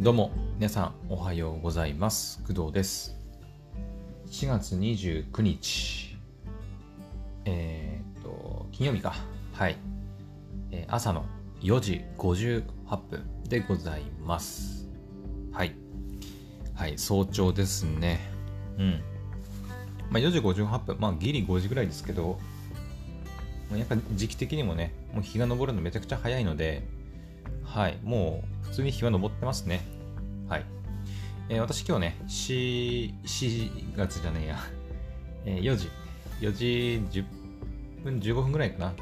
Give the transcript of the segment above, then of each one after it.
どうも、皆さんおはようございます。工藤です。4月29日、えーっと、金曜日か。はい。えー朝の4時58分でございます。はい。はい、早朝ですね。うん。まあ4時58分、まあギリ5時ぐらいですけど、やっぱ時期的にもね、もう日が昇るのめちゃくちゃ早いので、はい、もう普通に日は昇ってますね。はい。えー私今日ね、4、4月じゃねえや、えー4時、4時10分、15分ぐらいかな、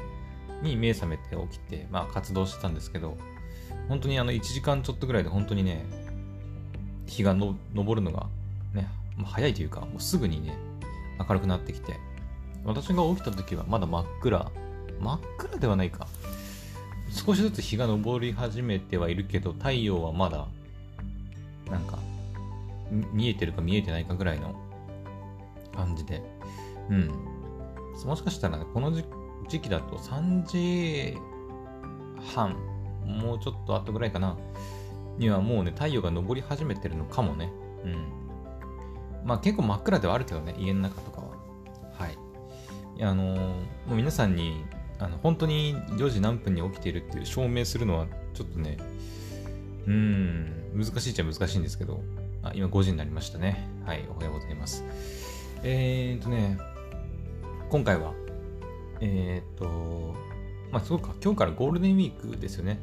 に目覚めて起きて、まあ活動してたんですけど、本当にあの1時間ちょっとぐらいで本当にね、日が昇るのがね、まあ早いというか、もうすぐにね、明るくなってきて、私が起きた時はまだ真っ暗、真っ暗ではないか。少しずつ日が昇り始めてはいるけど、太陽はまだ、なんか、見えてるか見えてないかぐらいの感じで。うん。もしかしたらね、この時期だと3時半、もうちょっと後ぐらいかな、にはもうね、太陽が昇り始めてるのかもね。うん。まあ結構真っ暗ではあるけどね、家の中とかは。はい。あのーもう皆さんに、あの、本当に4時何分に起きているっていう証明するのは、ちょっとね、うーん、難しいっちゃ難しいんですけど、あ、今5時になりましたね。はい、おはようございます。えーとね、今回は、えーと、まあ、そうか、今日からゴールデンウィークですよね。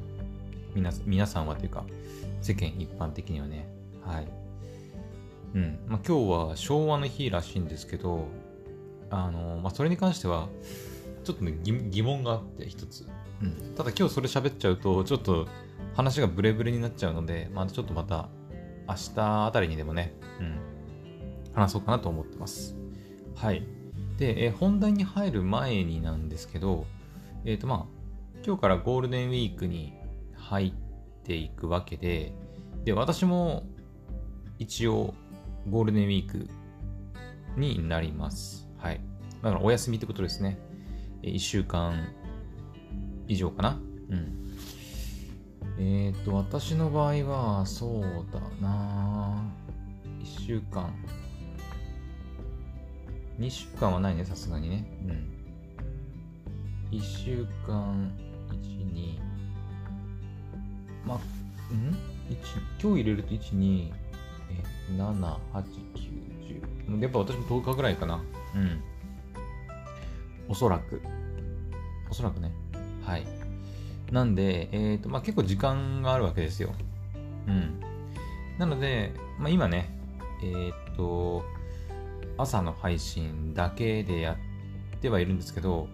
皆皆さんはというか、世間一般的にはね。はい。うん。まあ、今日は昭和の日らしいんですけど、あの、まあ、それに関しては、ちょっとね、疑疑問があって、一つ。うん。ただ今日それ喋っちゃうと、ちょっと話がブレブレになっちゃうので、まあ、ちょっとまた、明日あたりにでもね、うん、話そうかなと思ってます。はい。で、えー本題に入る前になんですけど、えっ、とまあ、今日からゴールデンウィークに入っていくわけで、で、私も一応ゴールデンウィークになります。はい。だからお休みってことですね。1週間以上かな？うん。えっ、と、私の場合は、そうだな1週間。2週間はないね、さすがにね。うん。1週間、1、2。ま、ん ?1、今日入れると1、2、え、7、8、9、10。やっぱ私も10日ぐらいかな。うん。おそらく。おそらくね。はい。なんで、えっ、と、まあ、結構時間があるわけですよ。うん。なので、まあ、今ね、えっ、と、朝の配信だけでやってはいるんですけど、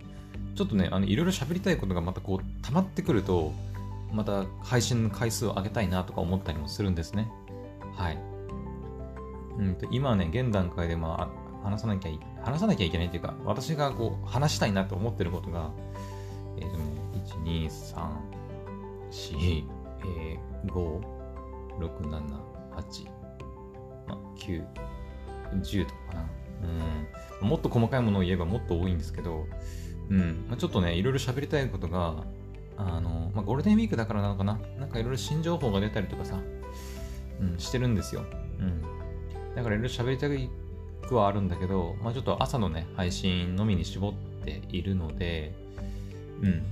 ちょっとね、あの、いろいろ喋りたいことがまたこう、溜まってくると、また配信の回数を上げたいなとか思ったりもするんですね。はい。うんと、今ね、現段階でまあ、話さなきゃい、話さなきゃいけないというか、私がこう、話したいなと思ってることが、えっ、とね、1、2、3、4、えー、5、6、7、8、まあ、9、10とかかな。うん。もっと細かいものを言えばもっと多いんですけど、うん。まあ、ちょっとね、いろいろ喋りたいことが、あの、まあ、ゴールデンウィークだからなのかな。なんかいろいろ新情報が出たりとかさ、うん、してるんですよ。うん。だからいろいろ喋りたいくはあるんだけど、まあ、ちょっと朝のね、配信のみに絞っているので、うん。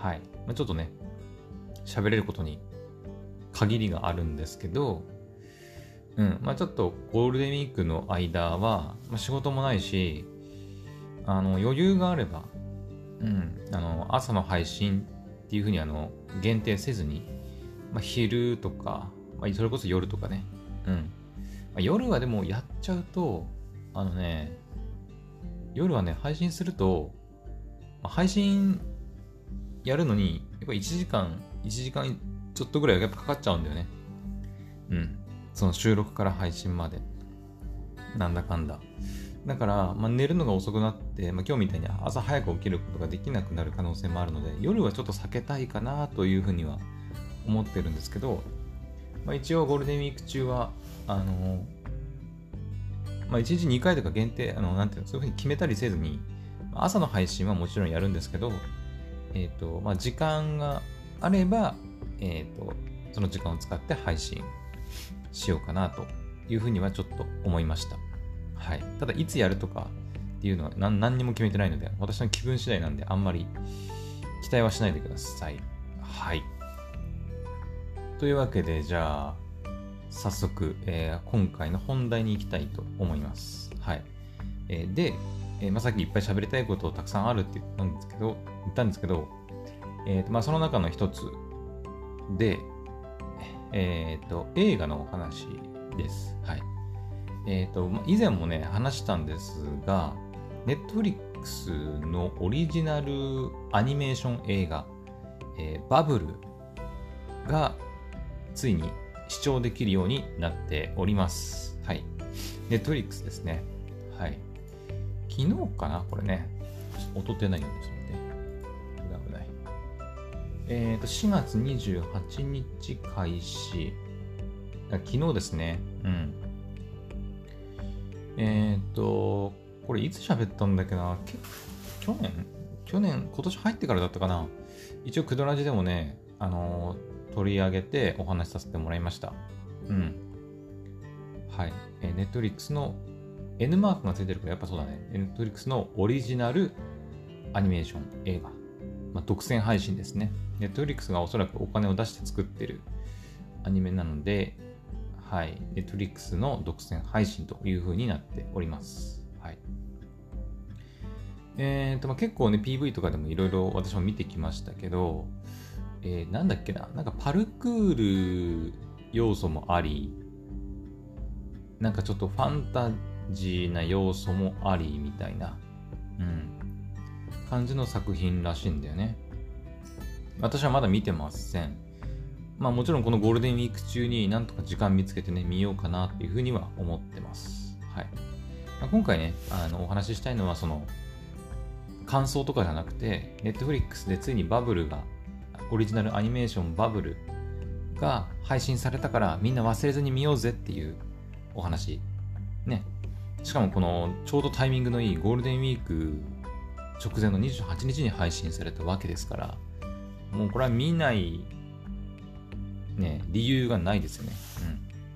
はい。まあ、ちょっとね、喋れることに限りがあるんですけど、うん。まあちょっとゴールデンウィークの間は、まあ、仕事もないし、あの、余裕があれば、うん。あの、朝の配信っていうふうにあの、限定せずに、まあ昼とか、まあそれこそ夜とかね。うん。まあ、夜はでもやっちゃうと、あのね、夜はね、配信すると、まあ配信やるのに、やっぱ1時間、1時間ちょっとぐらいはやっぱかかっちゃうんだよね。うん。その収録から配信まで。なんだかんだ。だから、まあ、寝るのが遅くなって、まあ、今日みたいに朝早く起きることができなくなる可能性もあるので、夜はちょっと避けたいかなというふうには思ってるんですけど、まあ、一応ゴールデンウィーク中は、あのまあ、1日2回とか限定、あの、なんていうの、そういうふうに決めたりせずに、朝の配信はもちろんやるんですけど、えっ、と、まあ、時間があれば、えっ、と、その時間を使って配信しようかなというふうにはちょっと思いました。はい。ただ、いつやるとかっていうのは何何にも決めてないので、私の気分次第なんで、あんまり期待はしないでください。はい。というわけで、じゃあ、早速、えー、今回の本題に行きたいと思います。はい。えー、で、えー、まあ、さっきいっぱい喋りたいことたくさんあるって言ったんですけど、言ったんですけど、えーとまあ、その中の一つで、えっ、ー、と、映画のお話です。はい。えっ、ー、と、以前もね、話したんですが、ネットフリックスのオリジナルアニメーション映画、えー、バブルがついに視聴できるようになっております。はい。ネットフリックスですね。はい。昨日かな？これね。音出ないようにするね。危ない。えっ、ー、と、4月28日開始。昨日ですね。うん。えっ、ー、と、これいつ喋ったんだっけな？去年？去年、今年入ってからだったかな？一応、クドラジでもね、あのー、取り上げてお話しさせてもらいました。うん。はい。えー、ネットリックスの N マークがついてるからやっぱそうだね。ネットリックスのオリジナルアニメーション映画。まあ、独占配信ですね。ネットリックスがおそらくお金を出して作ってるアニメなので、はい、ネットリックスの独占配信という風になっております。はい。えーと、まあ、結構ね、PV とかでもいろいろ私も見てきましたけど、えー、なんだっけな、なんかパルクール要素もあり、なんかちょっとファンタジーな要素もありみたいな、うん、感じの作品らしいんだよね。私はまだ見てません。まあもちろんこのゴールデンウィーク中になんとか時間見つけてね、見ようかなっていうふうには思ってます。はい。まあ、今回ね、あの、お話ししたいのはその、感想とかじゃなくて、Netflix でついにバブルが、オリジナルアニメーションバブルが配信されたからみんな忘れずに見ようぜっていうお話。ね。しかもこのちょうどタイミングのいいゴールデンウィーク直前の28日に配信されたわけですから、もうこれは見ないね、理由がないですよね。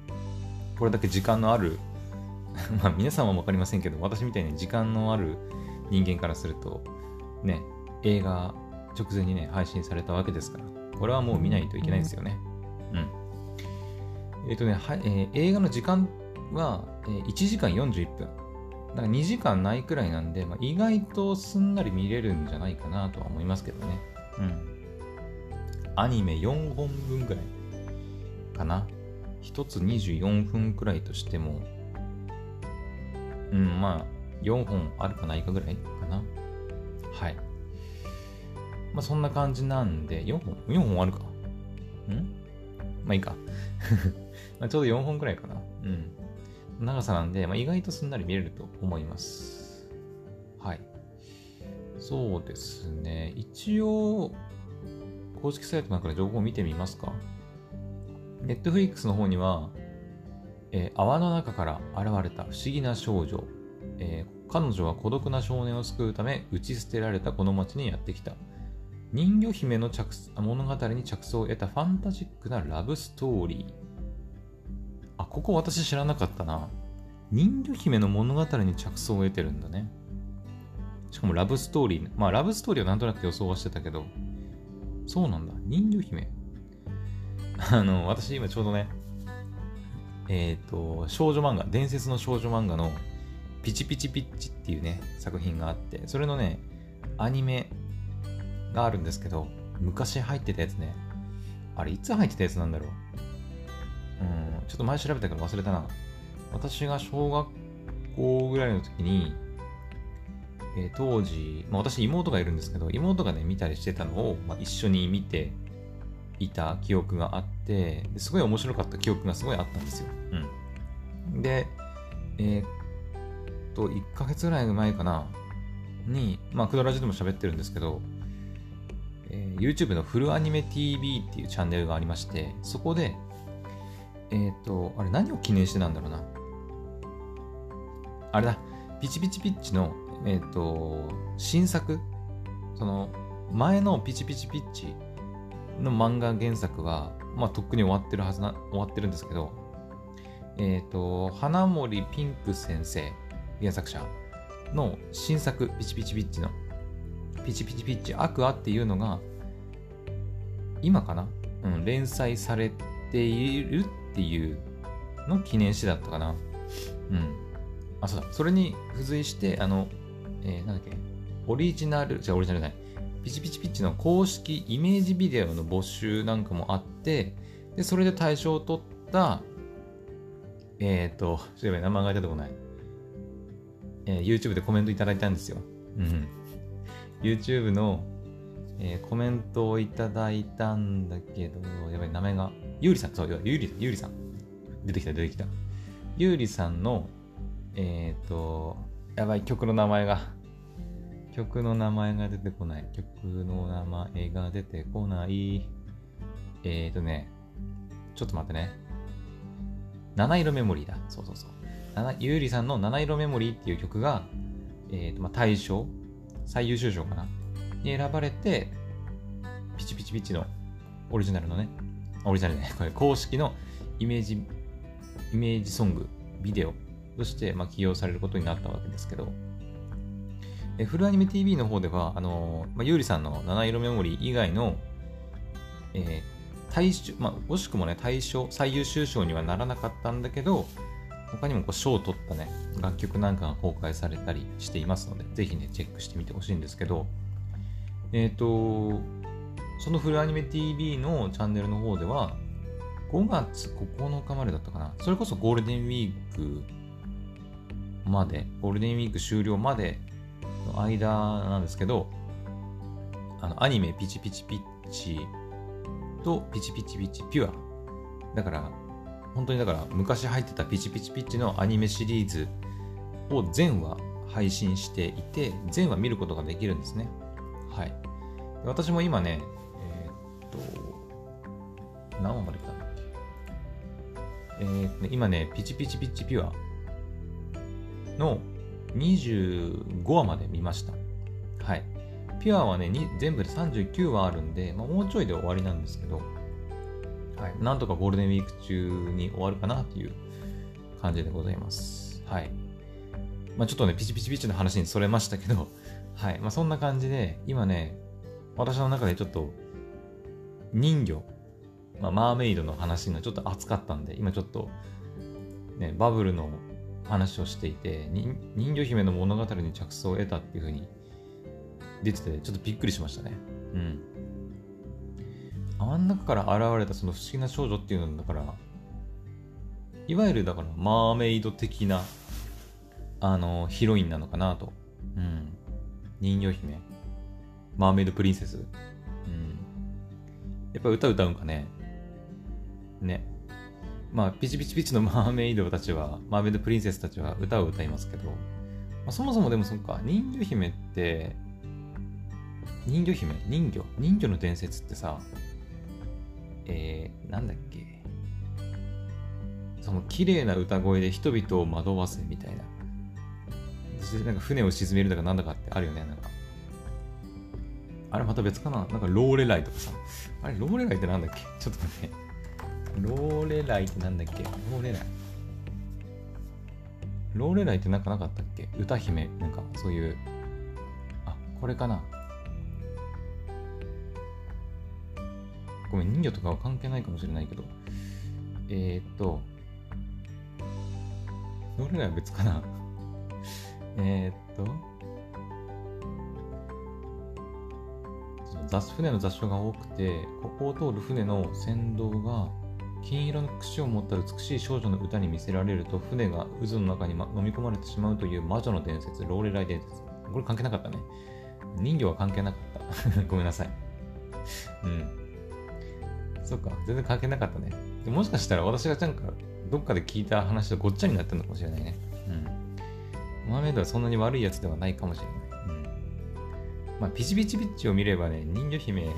うん。これだけ時間のある まあ皆さんはわかりませんけど、私みたいに時間のある人間からすると、ね、映画直前にね、配信されたわけですから、これはもう見ないといけないですよね。うん。えっ、ー、とね、はえー、映画の時間は、えー、1時間41分。だから2時間ないくらいなんで、まあ、意外とすんなり見れるんじゃないかなとは思いますけどね。うん。アニメ4本分くらい。かな。1つ24分くらいとしても、うん、まあ、4本あるかないかぐらいかな。はい。まあ、そんな感じなんで、4本 ?4 本あるか。ん？まあいいか。まあちょうど4本くらいかな。うん。長さなんで、まあ、意外とすんなり見れると思います。はい。そうですね。一応、公式サイトなんかで情報を見てみますかネットフリックスの方には、えー、泡の中から現れた不思議な少女、えー、彼女は孤独な少年を救うため打ち捨てられたこの町にやってきた人魚姫の着物語に着想を得たファンタジックなラブストーリー。あここ私知らなかったな。人魚姫の物語に着想を得てるんだね。しかもラブストーリーまあラブストーリーはなんとなく予想はしてたけど。そうなんだ。人魚姫。あの、私今ちょうどね、えっ、ー、と、少女漫画、伝説の少女漫画のピチピチピッチっていうね、作品があって、それのね、アニメがあるんですけど、昔入ってたやつね。あれ、いつ入ってたやつなんだろう。うん、ちょっと前調べたから忘れたな。私が小学校ぐらいの時に、えー、当時、まあ、私妹がいるんですけど、妹がね、見たりしてたのを、まあ、一緒に見て、いた記憶があってすごい面白かった記憶がすごいあったんですよ。うん、で、えー、っと、1ヶ月ぐらい前かな、に、まあ、クドラジでも喋ってるんですけど、えー、YouTube のフルアニメ TV っていうチャンネルがありまして、そこで、えー、っと、あれ何を記念してなんだろうな。あれだ、ピチピチピッチの、えっと、新作、その、前のピチピチピッチの漫画原作は、まあ、とっくに終わってるはずな、終わってるんですけど、えっ、と、花森ピンク先生、原作者の新作、ピチピチピッチの、ピチピチピチアクアっていうのが、今かな？うん、連載されているっていうの記念誌だったかな。うん。あ、そうだ。それに付随して、あの、えー、なんだっけ、オリジナル、じゃオリジナルじゃない。ピチピチピチの公式イメージビデオの募集なんかもあって、で、それで対象を取った、えっ、ー、と、ちょっと名前が出てこない。えー、YouTube でコメントいただいたんですよ。うん。YouTube の、えー、コメントをいただいたんだけど、やばい、名前が、ゆうりさん、そう、ゆうり、ゆうりさん。出てきた、出てきた。ゆうりさんの、えっ、ー、と、やばい、曲の名前が、曲の名前が出てこない。曲の名前が出てこない。えっ、ー、とね、ちょっと待ってね。七色メモリーだ。そうそうそう。ゆうりさんの七色メモリーっていう曲が、えっ、ー、と、まあ、大賞最優秀賞かな？に選ばれて、ピチピチピチのオリジナルのね、オリジナルね、これ公式のイメージ、イメージソング、ビデオとして、まあ、起用されることになったわけですけど、えフルアニメ TV の方では、あのまあ、ゆうりさんの七色メモリー以外の、えー、大賞、まあ、惜しくもね、大賞、最優秀賞にはならなかったんだけど、他にもこう賞を取ったね、楽曲なんかが公開されたりしていますので、ぜひね、チェックしてみてほしいんですけど、えっ、ー、と、そのフルアニメ TV のチャンネルの方では、5月9日までだったかな。それこそゴールデンウィークまで、ゴールデンウィーク終了までの間なんですけど、あの、アニメピチピチピッチとピチピチピッチピュア。だから、本当にだから昔入ってたピチピチピチのアニメシリーズを全話配信していて、全話見ることができるんですね。はい。私も今ね、えー、っと、何話まで来たの？えー、っと、今ね、ピチピチピチピュアの25話まで見ました。はい。ピュアはね、全部で39話あるんで、まあ、もうちょいで終わりなんですけど、はい。なんとかゴールデンウィーク中に終わるかなっていう感じでございます。はい。まあ、ちょっとね、ピチピチピチの話にそれましたけど、はい。まあ、そんな感じで、今ね、私の中でちょっと、人魚、まあ、マーメイドの話がちょっと熱かったんで、今ちょっと、ね、バブルの話をしていて、人魚姫の物語に着想を得たっていう風に出てて、ちょっとびっくりしましたね。うん。あん中から現れたその不思議な少女っていうのだから、いわゆるだからマーメイド的な、あの、ヒロインなのかなと。うん。人魚姫。マーメイドプリンセス。うん。やっぱ歌歌うんかね。ね。まあ、ピチピチピチのマーメイドたちは、マーメイドプリンセスたちは歌を歌いますけど、まあ、そもそもでもそっか、人魚姫って、人魚姫？人魚人魚の伝説ってさ、えー、なんだっけその綺麗な歌声で人々を惑わせみたいな。なんか船を沈めるだかなんだかってあるよね、なんか。あれまた別かな？なんかローレライとかさ。あれローレライってなんだっけ？ちょっと待って。ローレライってなんだっけ？ローレライ。ローレライってなんかなかったっけ？歌姫、なんかそういう。あ、これかなごめん、人魚とかは関係ないかもしれないけど。えー、っと、ローレライは別かな？えっと、雑船の雑所が多くて、ここを通る船の船頭が金色の櫛を持った美しい少女の歌に見せられると船が渦の中に、ま、飲み込まれてしまうという魔女の伝説、ローレライ伝説。これ関係なかったね。人魚は関係なかった。ごめんなさい。うん。そっか、全然関係なかったね。でもしかしたら私がなんかどっかで聞いた話とごっちゃになってるのかもしれないね。うん。マーメイドはそんなに悪いやつではないかもしれない。うん。まあ、ピチピチピッチを見ればね、人魚姫は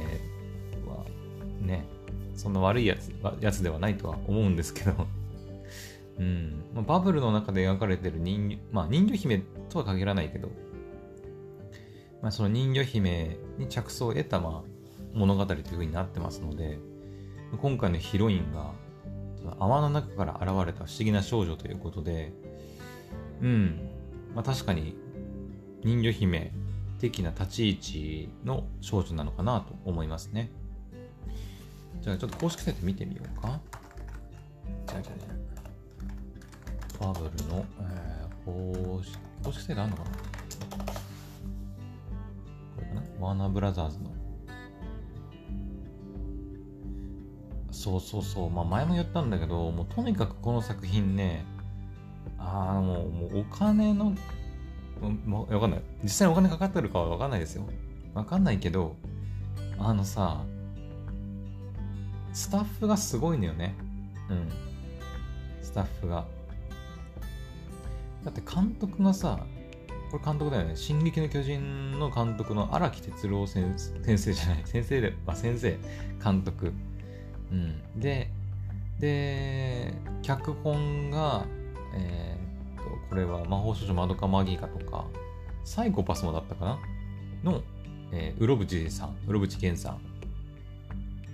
ね、そんな悪いやつやつではないとは思うんですけど うんまあ、バブルの中で描かれてる人魚、まあ人魚姫とは限らないけど、まあその人魚姫に着想を得た、まあ、物語という風になってますので今回のヒロインが泡の中から現れた不思議な少女ということでうん。まあ確かに人魚姫的な立ち位置の少女なのかなと思いますね。じゃあちょっと公式サイト見てみようか。じゃあじゃあじゃバブルの、えー、公式公式サイトあるのかな？これかな？ワーナーブラザーズの。そうそうそう。まあ前も言ったんだけど、もうとにかくこの作品ね、ああ、もうお金の、もうわかんない。実際にお金かかってるかはわかんないですよ。わかんないけど、あのさ、スタッフがすごいのよね。うん。スタッフが。だって監督がさ、これ監督だよね。進撃の巨人の監督の荒木哲郎先生じゃない。先生で、あ、先生、監督。うん、でで脚本が、えー、っとこれは魔法少女まどかマギーカとかサイコパスもだったかな？の、えー、うろぶちさんうろぶちけんさん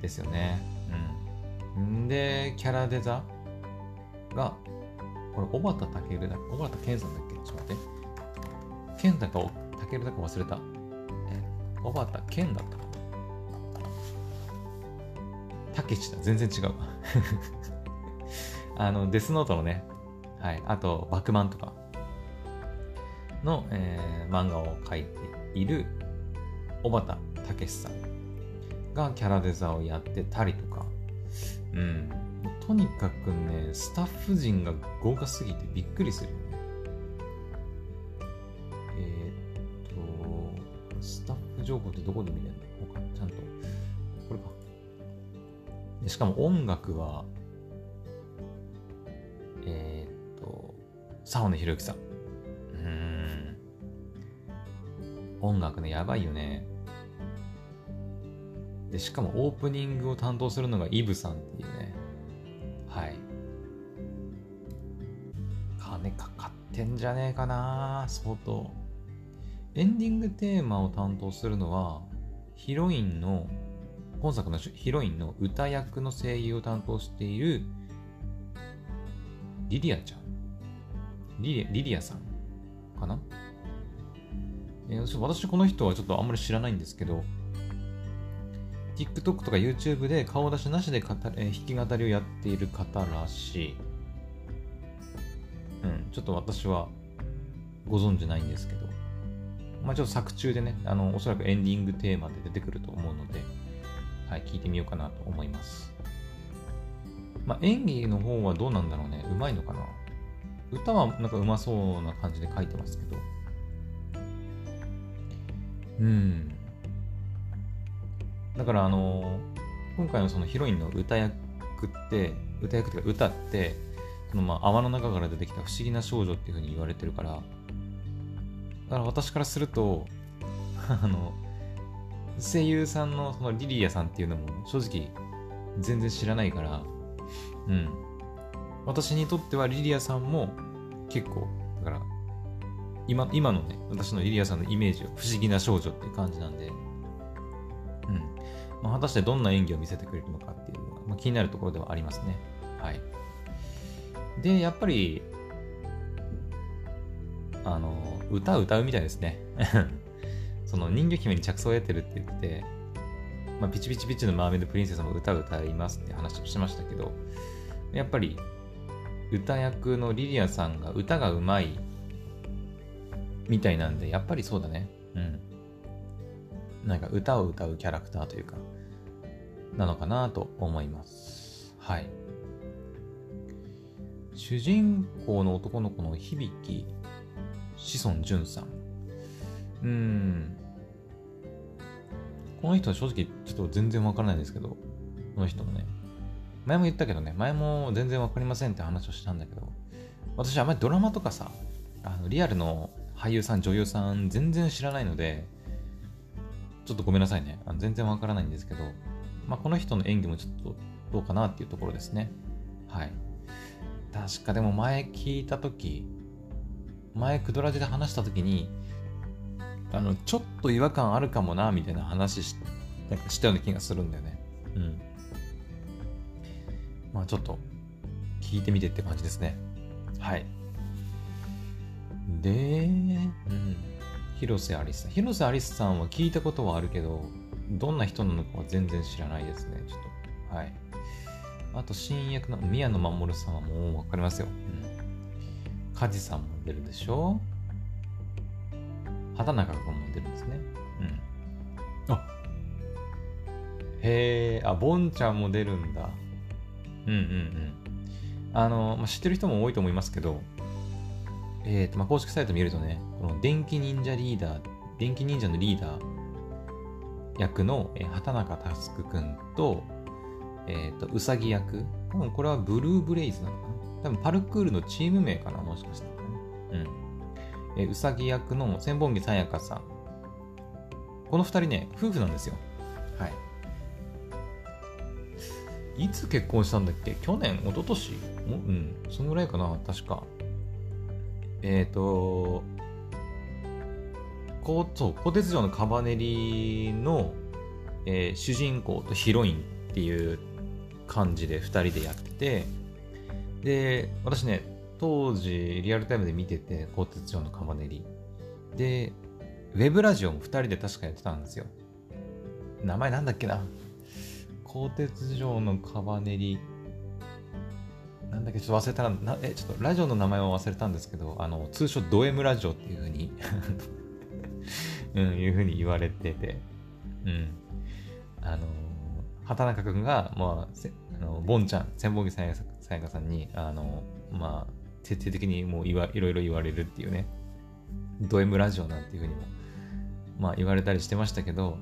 ですよね。うん。でキャラデザがこれ小畑健だ小畑健さんだっけ？ちょっと待って。健だか健だか忘れた。え小畑健だったたけしだ。全然違う。あの、デスノートのね、はい、あと、バクマンとかの、えー、漫画を描いている小畑武さんがキャラデザをやってたりとか、うん、とにかくね、スタッフ陣が豪華すぎてびっくりするよね。えー、っと、スタッフ情報ってどこで見れるの？しかも音楽は、えー、っと、沢野博之さん。うん。音楽ね、やばいよね。で、しかもオープニングを担当するのがイブさんっていうね。はい。金かかってんじゃねえかな相当。エンディングテーマを担当するのは、ヒロインの本作のヒロインの歌役の声優を担当しているリリアちゃん。リリリリアさんかな、えー、私この人はちょっとあんまり知らないんですけど TikTok とか YouTube で顔出しなしで語、えー、弾き語りをやっている方らしい。うん、ちょっと私はご存知ないんですけど、まあちょっと作中でね、あの、おそらくエンディングテーマで出てくると思うので、はい、聞いてみようかなと思います。まあ、演技の方はどうなんだろうね。うまいのかな歌はなんかうまそうな感じで書いてますけど。うん。だからあの今回のそのヒロインの歌役って、歌役っていうか歌って、そのまあ泡の中から出てきた不思議な少女っていう風に言われてるから、だから私からすると、あの、声優さんのそのリリアさんっていうのも正直全然知らないから、うん。私にとってはリリアさんも結構、だから、今、今のね、私のリリアさんのイメージは不思議な少女っていう感じなんで、うん。まあ、果たしてどんな演技を見せてくれるのかっていうのが、まあ、気になるところではありますね。はい。で、やっぱり、あの、歌歌うみたいですね。その人魚姫に着想を得てるって言って、まあ、ピチピチピチのマーメイドプリンセスも歌を歌いますって話をしましたけど、やっぱり歌役のリリアさんが歌がうまいみたいなんで、やっぱりそうだね。うん。なんか歌を歌うキャラクターというか、なのかなと思います。はい。主人公の男の子の響志尊淳さん。うん。この人は正直ちょっと全然わからないんですけど、この人もね。前も言ったけどね、前も全然わかりませんって話をしたんだけど、私あまりドラマとかさ、あのリアルの俳優さん、女優さん全然知らないので、ちょっとごめんなさいね。あの全然わからないんですけど、まあ、この人の演技もちょっとどうかなっていうところですね。はい。確かでも前聞いたとき、前クドラジで話したときに、あの、ちょっと違和感あるかもな、みたいな話なんか知ったような気がするんだよね。うん。まあちょっと、聞いてみてって感じですね。はい。で、うん。広瀬アリスさん。広瀬アリスさんは聞いたことはあるけど、どんな人なのかは全然知らないですね。ちょっと。はい。あと、新役の宮野真守さんはもうわかりますよ。うん。梶さんも出るでしょ畑中君も出るんですね。うん。あへえ、あ、ボンちゃんも出るんだ。うんうんうん。あの、まあ、知ってる人も多いと思いますけど、えっ、ー、と、まあ、公式サイト見るとね、この電気忍者リーダー、電気忍者のリーダー役の、えー、畑中佑くんと、えっ、ー、と、うさぎ役。多分これはブルーブレイズなのかな多分パルクールのチーム名かなもしかしたらね。うん。えうさぎ役の千本木さやかさん。この二人ね、夫婦なんですよ。はい。いつ結婚したんだっけ？去年一昨年？うん、そのぐらいかな確か。えっ、ー、と、こう、そう、鋼鉄城のカバネリの、えー、主人公とヒロインっていう感じで2人でやってて、で、私ね、当時リアルタイムで見てて、鋼鉄城のカバネリ。で、ウェブラジオも2人で確かやってたんですよ。名前なんだっけな？鋼鉄城のカバネリ。なんだっけ、ちょっと忘れたら、なえ、ちょっとラジオの名前を忘れたんですけど、あの、通称ド M ラジオっていうふうに うん、いうふうに言われてて、うん。あの、畑中君が、まあ、あのボンちゃん、千本木さやかさんに、あの、まあ、徹底的にもういわいろいろ言われるっていうね、ド M ラジオなんていうふうにも、まあ言われたりしてましたけど、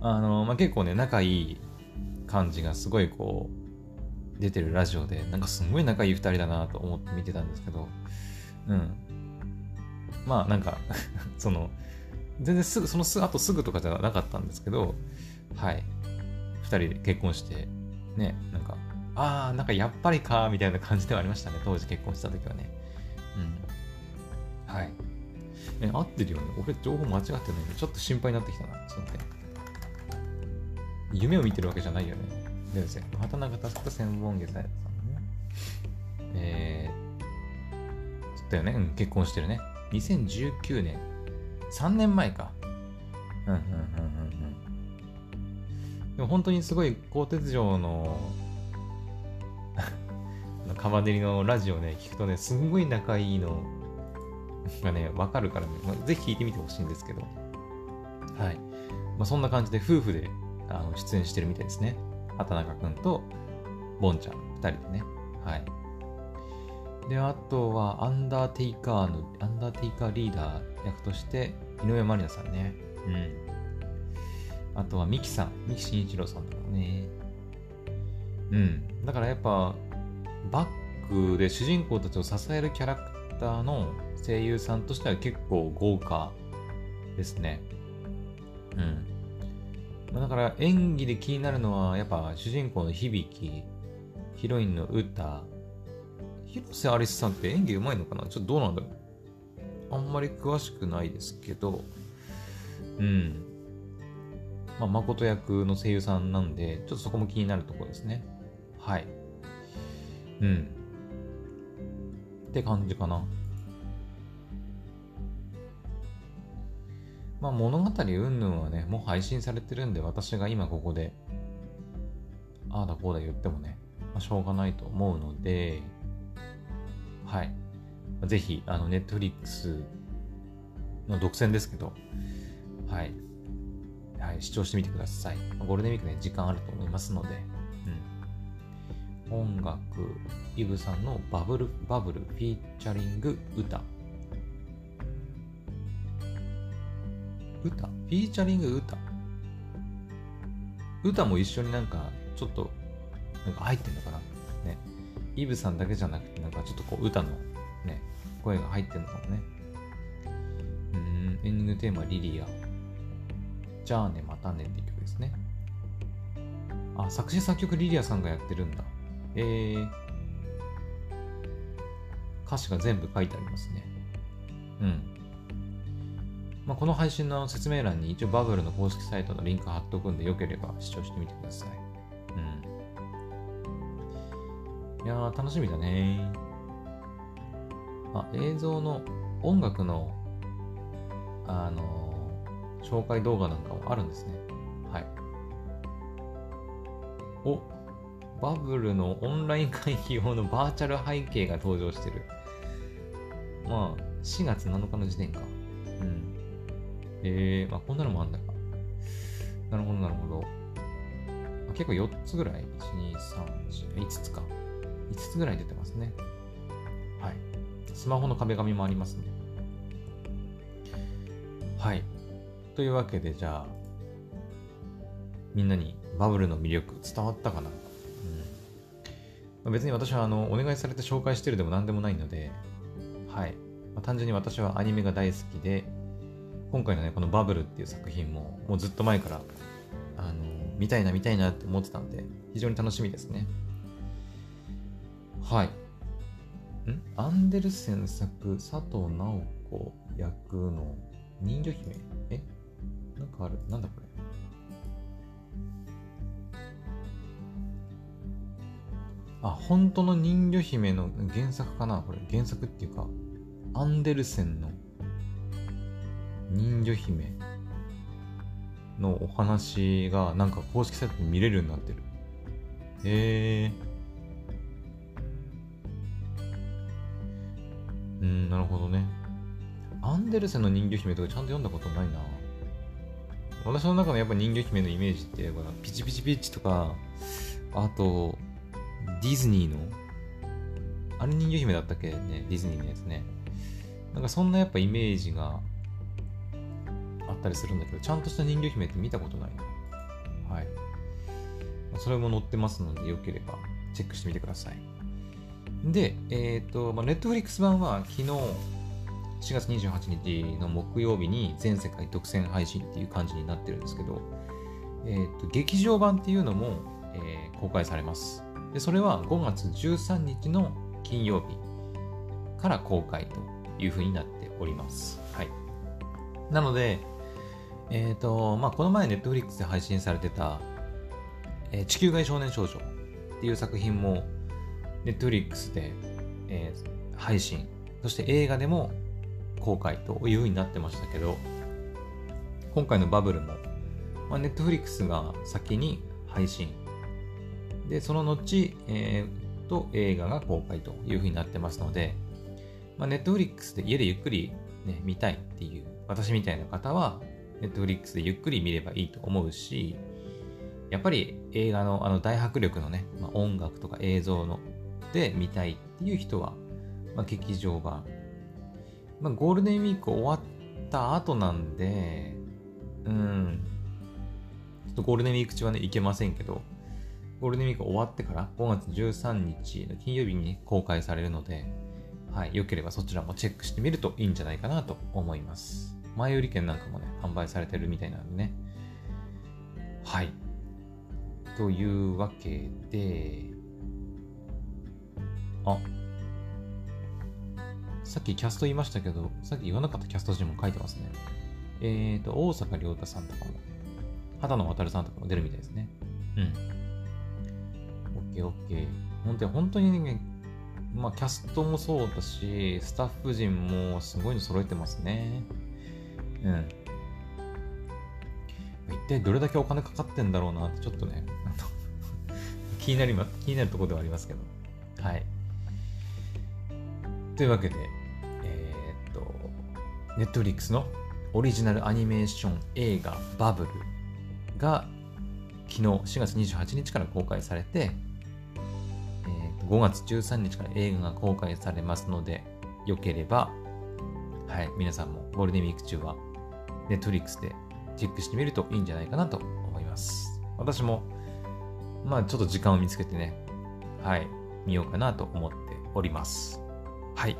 あの、まあ結構ね、仲いい感じがすごいこう、出てるラジオで、なんかすごい仲いい二人だなと思って見てたんですけど、うん。まあなんか その、全然すぐ、そのす後すぐとかじゃなかったんですけど、はい。二人で結婚して、ね、なんか、ああ、なんかやっぱりか、みたいな感じではありましたね、当時結婚した時はね。うん。はい。え、合ってるよね。俺、情報間違ってないけど、ちょっと心配になってきたな。ちょっと待って。夢を見てるわけじゃないよね。でですね、畑中佑と千本木さんね。えー、つったよね、うん、結婚してるね。2019年、3年前か。うんうんうんうんうん。でも本当にすごい鋼鉄城のカバネリのラジオね、聞くとね、すんごい仲いいの がね、わかるからね、まあ、ぜひ聞いてみてほしいんですけど。はい。まあ、そんな感じで夫婦であの出演してるみたいですね。畑中くんと、ボンちゃん、二人でね。はい。で、あとは、アンダーテイカーの、アンダーテイカーリーダー役として、井上まりなさんね。うん。あとは、ミキさん、ミキ慎一郎さんとかもね。うん。だからやっぱ、バックで主人公たちを支えるキャラクターの声優さんとしては結構豪華ですね。うん。だから演技で気になるのはやっぱ主人公の響き、ヒロインの歌、広瀬アリスさんって演技うまいのかな？ちょっとどうなんだろうあんまり詳しくないですけど、うん。まあ、誠役の声優さんなんで、ちょっとそこも気になるところですね。はい。うん。って感じかな。まあ物語うんぬんはね、もう配信されてるんで、私が今ここで、ああだこうだ言ってもね、まあ、しょうがないと思うので、はい。ぜひ、あの、ネットフリックスの独占ですけど、はい。はい、視聴してみてください。ゴールデンウィークね、時間あると思いますので、音楽、イブさんのバブル、バブル、フィーチャリング、歌。歌？フィーチャリング歌？歌も一緒になんか、ちょっと、なんか入ってんのかな？ね。イブさんだけじゃなくて、なんかちょっとこう歌のね、声が入ってんのかもね。うん、エンディングテーマリリア。じゃあね、またねって曲ですね。あ、作詞作曲リリアさんがやってるんだ。えー、歌詞が全部書いてありますね。うん。まあ、この配信の説明欄に一応バブルの公式サイトのリンク貼っとくんで、よければ視聴してみてください。うん。いやー、楽しみだねあ、映像の音楽の、あのー、紹介動画なんかもあるんですね。はい。お、バブルのオンライン会議用のバーチャル背景が登場してる。まあ、4月7日の時点か。うん。えー、まあこんなのもあんだか。なるほど、なるほど。結構4つぐらい ?1、2、3、4、5つか。5つぐらい出てますね。はい。スマホの壁紙もありますね。はい。というわけで、じゃあ、みんなにバブルの魅力伝わったかな、別に私はあのお願いされて紹介してるでも何でもないので、はい。まあ、単純に私はアニメが大好きで、今回のね、このバブルっていう作品も、もうずっと前から、あの見たいな見たいなって思ってたんで、非常に楽しみですね。はい。ん？アンデルセン作、佐藤直子役の人魚姫？え？なんかある？なんだこれ？あ、本当の人魚姫の原作かな？これ原作っていうか、アンデルセンの人魚姫のお話がなんか公式サイトで見れるようになってる。へえー。うん、なるほどね。アンデルセンの人魚姫とかちゃんと読んだことないな。私の中のやっぱ人魚姫のイメージってピチピチピチとか、あと、ディズニーの、あれ人魚姫だったっけね、ディズニーのやつね。なんかそんなやっぱイメージがあったりするんだけど、ちゃんとした人魚姫って見たことないな。はい。それも載ってますので、よければチェックしてみてください。で、えっ、ー、と、まあ、ネットフリックス版は昨日、4月28日の木曜日に全世界独占配信っていう感じになってるんですけど、えっ、ー、と、劇場版っていうのも、えー、公開されます。で、それは5月13日の金曜日から公開という風になっております。はい。なので、えっ、ー、と、まあ、この前ネットフリックスで配信されてた、えー、地球外少年少女っていう作品も、ネットフリックスで、えー、配信、そして映画でも公開という風になってましたけど、今回のバブルも、まあ、ネットフリックスが先に配信、で、その後、えー、と映画が公開という風になってますので、まあ、ネットフリックスで家でゆっくり、ね、見たいっていう、私みたいな方は、ネットフリックスでゆっくり見ればいいと思うし、やっぱり映画のあの大迫力のね、まあ、音楽とか映像ので見たいっていう人は、まあ、劇場版。まあ、ゴールデンウィーク終わった後なんで、うん、ちょっとゴールデンウィーク中はね、行けませんけど、ゴールデンウィーク終わってから5月13日の金曜日に公開されるので、はい、良ければそちらもチェックしてみるといいんじゃないかなと思います。前売り券なんかもね、販売されてるみたいなんでね。はい。というわけで、あ、さっきキャスト言いましたけど、さっき言わなかったキャスト陣も書いてますね。えっ、ー、と、大阪亮太さんとかも、畑野渡さんとかも出るみたいですね。うん。オッケー。本当に、本当にね、まあ、キャストもそうだし、スタッフ陣もすごいの揃えてますね。うん。一体どれだけお金かかってんだろうなってちょっとね、気になりま、気になるところではありますけど。はい。というわけで、えー、っと、ネットフリックスのオリジナルアニメーション映画バブルが昨日4月28日から公開されて、5月13日から映画が公開されますので、よければ、はい、皆さんもゴールデンウィーク中は、ネットリックスでチェックしてみるといいんじゃないかなと思います。私も、まあちょっと時間を見つけてね、はい、見ようかなと思っております。はい。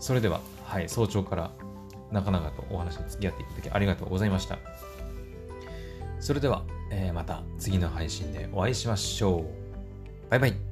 それでは、はい、早朝から長々とお話に付き合っていただきありがとうございました。それでは、えー、また次の配信でお会いしましょう。バイバイ。